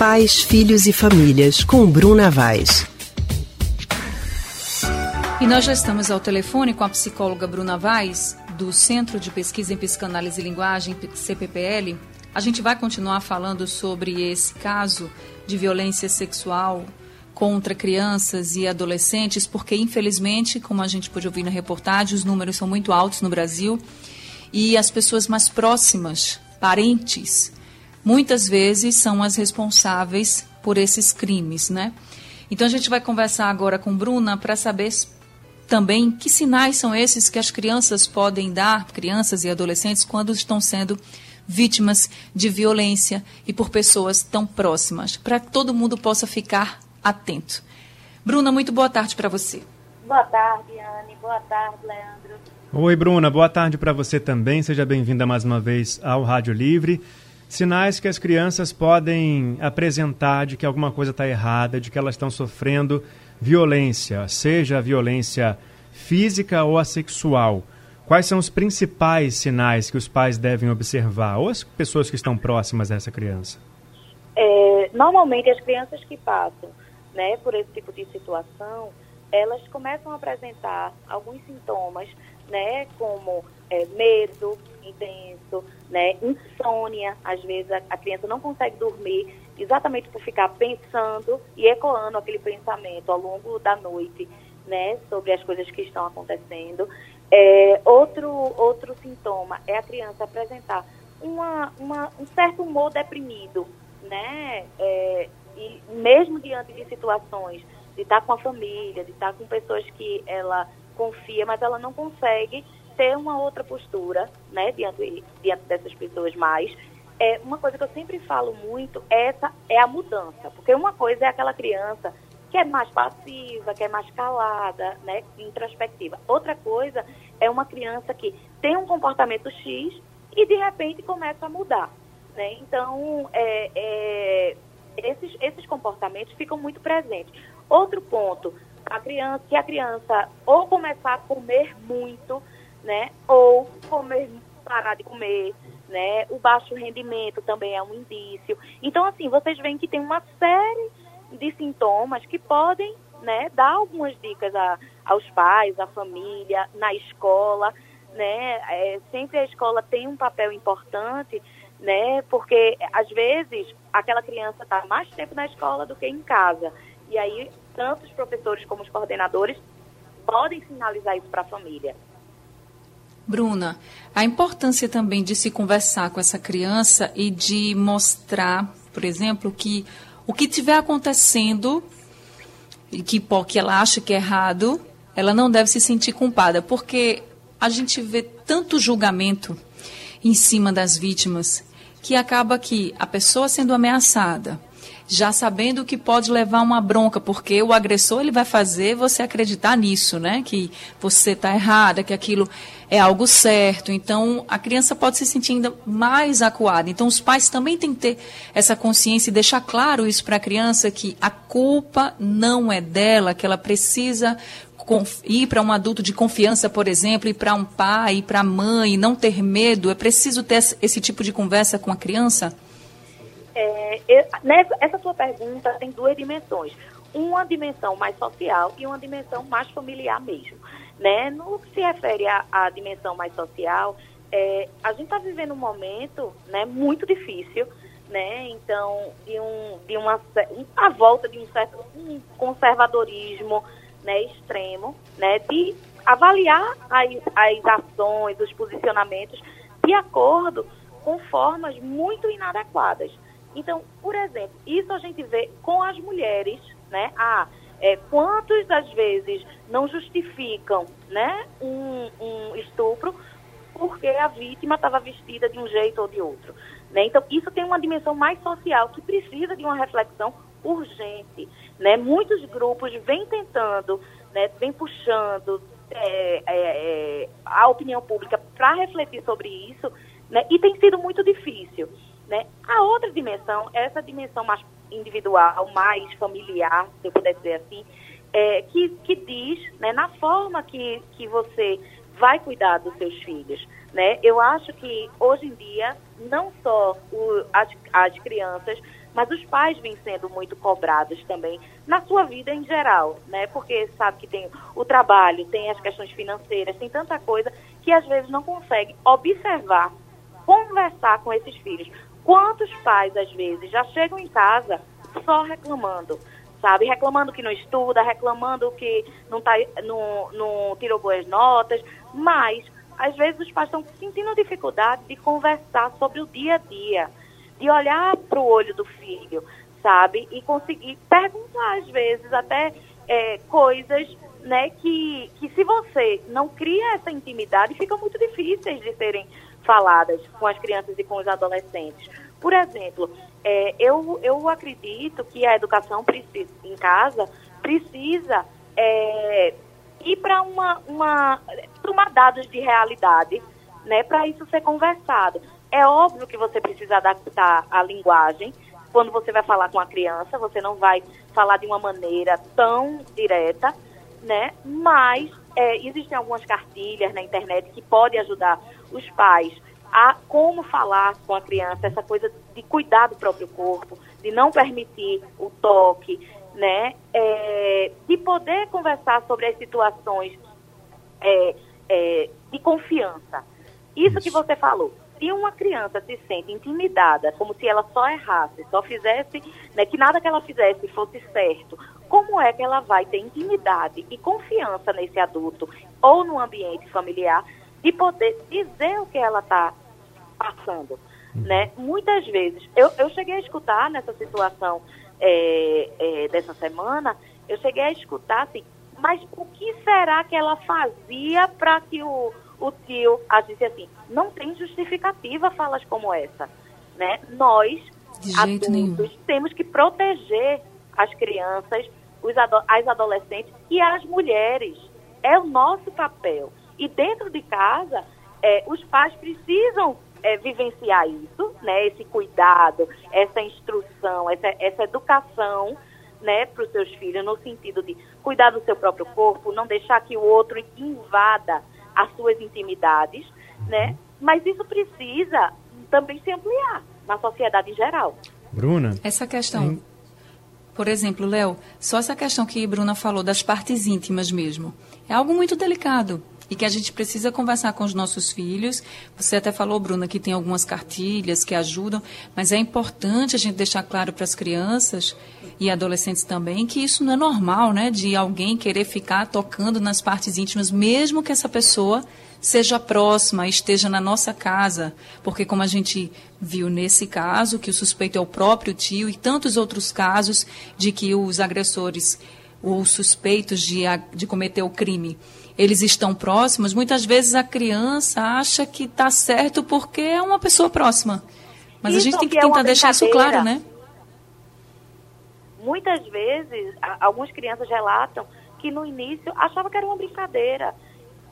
Pais, Filhos e Famílias, com Bruna Vaz. E nós já estamos ao telefone com a psicóloga Bruna Vaz, do Centro de Pesquisa em Psicanálise e Linguagem, CPPL. A gente vai continuar falando sobre esse caso de violência sexual contra crianças e adolescentes, porque infelizmente, como a gente pôde ouvir na reportagem, os números são muito altos no Brasil e as pessoas mais próximas, parentes, muitas vezes são as responsáveis por esses crimes, né? Então a gente vai conversar agora com Bruna para saber também que sinais são esses que as crianças podem dar, crianças e adolescentes, quando estão sendo vítimas de violência e por pessoas tão próximas, para que todo mundo possa ficar atento. Bruna, muito boa tarde para você. Boa tarde, Anne. Boa tarde, Leandro. Oi, Bruna. Boa tarde para você também. Seja bem-vinda mais uma vez ao Rádio Livre. Sinais que as crianças podem apresentar de que alguma coisa está errada, de que elas estão sofrendo violência, seja a violência física ou a sexual. Quais são os principais sinais que os pais devem observar, ou as pessoas que estão próximas dessa criança? É, normalmente, as crianças que passam né, por esse tipo de situação, elas começam a apresentar alguns sintomas, né, como é, medo intenso, né, insônia, às vezes a, a, criança não consegue dormir exatamente por ficar pensando e ecoando aquele pensamento ao longo da noite, né, sobre as coisas que estão acontecendo. É, outro, outro sintoma é a criança apresentar uma, uma, um certo humor deprimido, né, é, e mesmo diante de situações de estar com a família, de estar com pessoas que ela confia, mas ela não consegue ter uma outra postura, né, diante, diante dessas pessoas mais. É, uma coisa que eu sempre falo muito é, essa, é a mudança, porque uma coisa é aquela criança que é mais passiva, que é mais calada, né, introspectiva. Outra coisa é uma criança que tem um comportamento X e de repente começa a mudar. Né? Então, é, é, esses, esses comportamentos ficam muito presentes. Outro ponto, a criança, que a criança ou começar a comer muito, né, ou comer, parar de comer, né, o baixo rendimento também é um indício. Então, assim, vocês veem que tem uma série de sintomas que podem, né, dar algumas dicas a, aos pais, à família, na escola, né, é, sempre a escola tem um papel importante, né? Porque às vezes aquela criança está mais tempo na escola do que em casa. E aí, tanto os professores como os coordenadores podem sinalizar isso para a família. Bruna, a importância também de se conversar com essa criança e de mostrar, por exemplo, que o que estiver acontecendo e que, que ela acha que é errado, ela não deve se sentir culpada, porque a gente vê tanto julgamento em cima das vítimas que acaba que a pessoa sendo ameaçada, já sabendo que pode levar uma bronca, porque o agressor ele vai fazer você acreditar nisso, né? Que você está errada, que aquilo é algo certo. Então, a criança pode se sentir ainda mais acuada. Então, os pais também têm que ter essa consciência e deixar claro isso para a criança que a culpa não é dela, que ela precisa ir para um adulto de confiança, por exemplo, e para um pai, e para a mãe, não ter medo? É preciso ter esse tipo de conversa com a criança? É, essa sua pergunta tem duas dimensões. Uma dimensão mais social e uma dimensão mais familiar mesmo. Né? No que se refere à, à dimensão mais social, é, a gente está vivendo um momento né, muito difícil, né? Então, de, um, de uma a volta de um certo um conservadorismo, né, extremo, né, de avaliar as, as ações, os posicionamentos de acordo com formas muito inadequadas. Então, por exemplo, isso a gente vê com as mulheres, né? Ah, é, quantos às vezes não justificam, né, um, um estupro porque a vítima estava vestida de um jeito ou de outro, né? Então, isso tem uma dimensão mais social que precisa de uma reflexão urgente, né? Muitos grupos vêm tentando, né, vêm puxando é, é, é, a opinião pública para refletir sobre isso, né, e tem sido muito difícil. Né? A outra dimensão, essa dimensão mais individual, mais familiar, se eu puder dizer assim, é, que, que diz, né, na forma que, que você vai cuidar dos seus filhos, né? Eu acho que hoje em dia não só o, as, as crianças, mas os pais vêm sendo muito cobrados também na sua vida em geral, né? Porque sabe que tem o trabalho, tem as questões financeiras, tem tanta coisa que às vezes não consegue observar, conversar com esses filhos. Quantos pais às vezes já chegam em casa só reclamando, sabe? Reclamando que não estuda, reclamando que não, tá, não, não tirou boas notas, mas às vezes os pais estão sentindo dificuldade de conversar sobre o dia a dia, de olhar para o olho do filho, sabe? E conseguir perguntar, às vezes, até é, coisas né, que, que se você não cria essa intimidade, ficam muito difíceis de serem faladas com as crianças e com os adolescentes. Por exemplo, é, eu, eu acredito que a educação precisa, em casa precisa é, ir para uma, uma, tomar dados de realidade, né, para isso ser conversado. É óbvio que você precisa adaptar a linguagem. Quando você vai falar com a criança, você não vai falar de uma maneira tão direta, né? Mas é, existem algumas cartilhas na internet que podem ajudar os pais a como falar com a criança, essa coisa de cuidar do próprio corpo, de não permitir o toque, né? É, de poder conversar sobre as situações é, é, de confiança. Isso, Isso, que você falou. Se uma criança se sente intimidada, como se ela só errasse, só fizesse, né, que nada que ela fizesse fosse certo, como é que ela vai ter intimidade e confiança nesse adulto ou no ambiente familiar de poder dizer o que ela está passando? Né? Muitas vezes, eu, eu cheguei a escutar nessa situação é, é, dessa semana, eu cheguei a escutar assim, mas o que será que ela fazia para que o, o tio agisse assim? Não tem justificativa falas como essa. Né? Nós, adultos, nenhum. temos que proteger as crianças, os ado as adolescentes e as mulheres. É o nosso papel. E dentro de casa, é, os pais precisam é, vivenciar isso, né? Esse cuidado, essa instrução, essa, essa educação, né, para os seus filhos, no sentido de cuidar do seu próprio corpo, não deixar que o outro invada as suas intimidades, né? Mas isso precisa também se ampliar na sociedade em geral. Bruna? Essa questão, por exemplo, Léo, só essa questão que Bruna falou das partes íntimas mesmo, é algo muito delicado e que a gente precisa conversar com os nossos filhos. Você até falou, Bruna, que tem algumas cartilhas que ajudam, mas é importante a gente deixar claro para as crianças e adolescentes também que isso não é normal, né? De alguém querer ficar tocando nas partes íntimas, mesmo que essa pessoa seja próxima, esteja na nossa casa, porque como a gente viu nesse caso, que o suspeito é o próprio tio e tantos outros casos de que os agressores ou suspeitos de, de cometer o crime eles estão próximos, muitas vezes a criança acha que está certo porque é uma pessoa próxima. Mas isso a gente tem que é tentar deixar isso claro, né? Muitas vezes, algumas crianças relatam que no início achava que era uma brincadeira.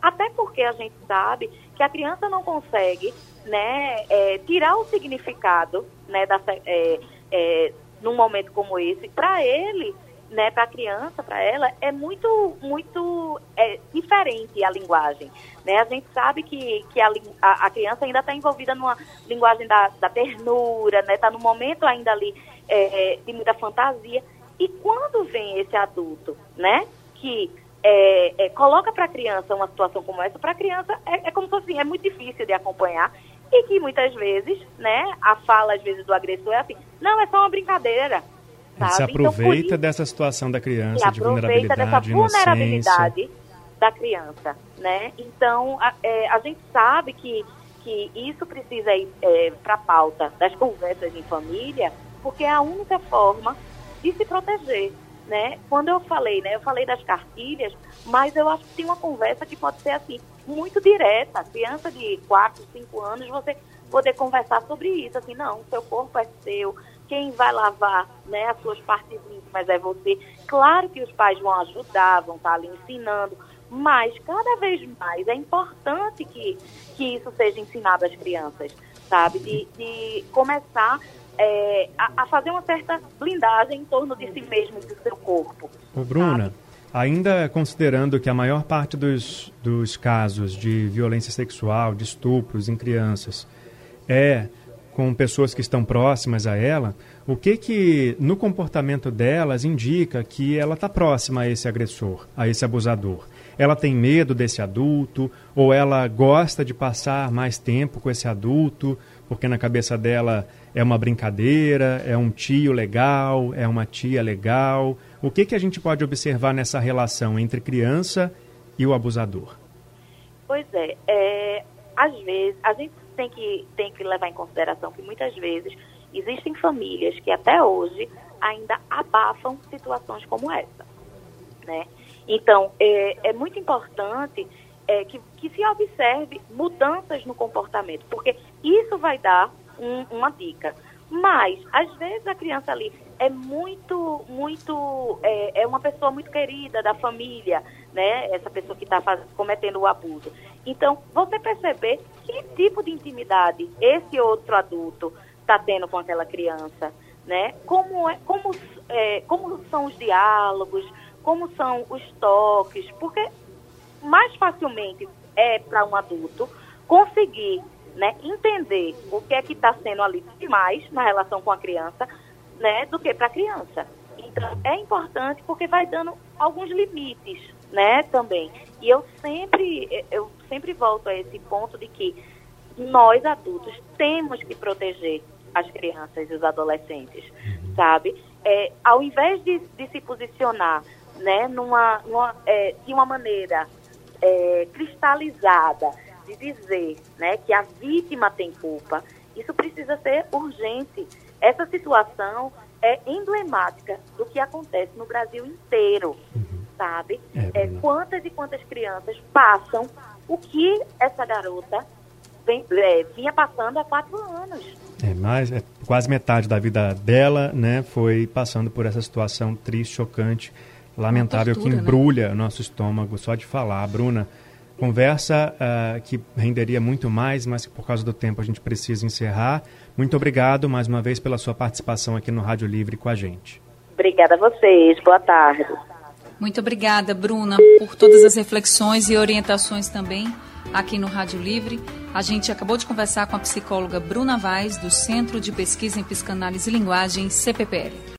Até porque a gente sabe que a criança não consegue né, é, tirar o significado né, da, é, é, num momento como esse. Para ele, né, para a criança, para ela, é muito, muito é, diferente a linguagem. Né? A gente sabe que, que a, a, criança ainda está envolvida numa linguagem da, da ternura, está né? Tá no momento ainda ali é, é, de muita fantasia. E quando vem esse adulto, né, que é, é, coloca para a criança uma situação como essa, para a criança é, é, como se assim, é muito difícil de acompanhar e que muitas vezes, né, a fala às vezes do agressor é assim, não, é só uma brincadeira, Sabe? Se então, aproveita então, dessa situação da criança, de vulnerabilidade, dessa vulnerabilidade da criança, né? Então, a, é, a, gente sabe que, que isso precisa ir é, para a pauta das conversas em família, porque é a única forma de se proteger, né? Quando eu falei, né? Eu falei das cartilhas, mas eu acho que tem uma conversa que pode ser assim, muito direta. Criança de 4, 5 anos, você poder conversar sobre isso, assim, não, seu corpo é seu, quem vai lavar né, as suas partes íntimas é você. Claro que os pais vão ajudar, vão estar ali ensinando, mas cada vez mais é importante que, que isso seja ensinado às crianças, sabe? De, de começar é, a, a, fazer uma certa blindagem em torno de si mesmo e do seu corpo. Ô, Bruna, ainda considerando que a maior parte dos, dos casos de violência sexual, de estupros em crianças, é com pessoas que estão próximas a ela, o que que no comportamento delas indica que ela está próxima a esse agressor, a esse abusador? Ela tem medo desse adulto ou ela gosta de passar mais tempo com esse adulto porque na cabeça dela é uma brincadeira, é um tio legal, é uma tia legal. O que que a gente pode observar nessa relação entre criança e o abusador? Pois é, é às vezes a gente tem que, tem que levar em consideração que muitas vezes existem famílias que até hoje ainda abafam situações como essa. Né? Então, é, é muito importante é, que, que se observe mudanças no comportamento, porque isso vai dar um, uma dica. Mas, às vezes, a criança ali é muito, muito, é, é uma pessoa muito querida da família, né? Essa pessoa que está cometendo o abuso. Então, você perceber que tipo de intimidade esse outro adulto está tendo com aquela criança, né? Como, é, como, é, como são os diálogos, como são os toques, porque mais facilmente é para um adulto conseguir né, entender o que é que está sendo ali demais na relação com a criança, né, do que para a criança. Então, é importante porque vai dando alguns limites, né, também. E eu sempre, eu sempre volto a esse ponto de que nós adultos temos que proteger as crianças e os adolescentes, sabe? É, ao invés de, de se posicionar, né, numa, numa é, de uma maneira é, cristalizada, de dizer né, que a vítima tem culpa, isso precisa ser urgente. Essa situação é emblemática do que acontece no Brasil inteiro, uhum. sabe? É, é, quantas e quantas crianças passam o que essa garota vem, é, vinha passando há quatro anos. É, mais, é, quase metade da vida dela né, foi passando por essa situação triste, chocante, lamentável, tortura, que né? embrulha né? nosso estômago só de falar. Bruna, Conversa uh, que renderia muito mais, mas que por causa do tempo a gente precisa encerrar. Muito obrigado mais uma vez pela sua participação aqui no Rádio Livre com a gente. Obrigada a vocês. Boa tarde. Muito obrigada, Bruna, por todas as reflexões e orientações também aqui no Rádio Livre. A gente acabou de conversar com a psicóloga Bruna Vaz, do Centro de Pesquisa em Psicanálise e Linguagem, CPPL.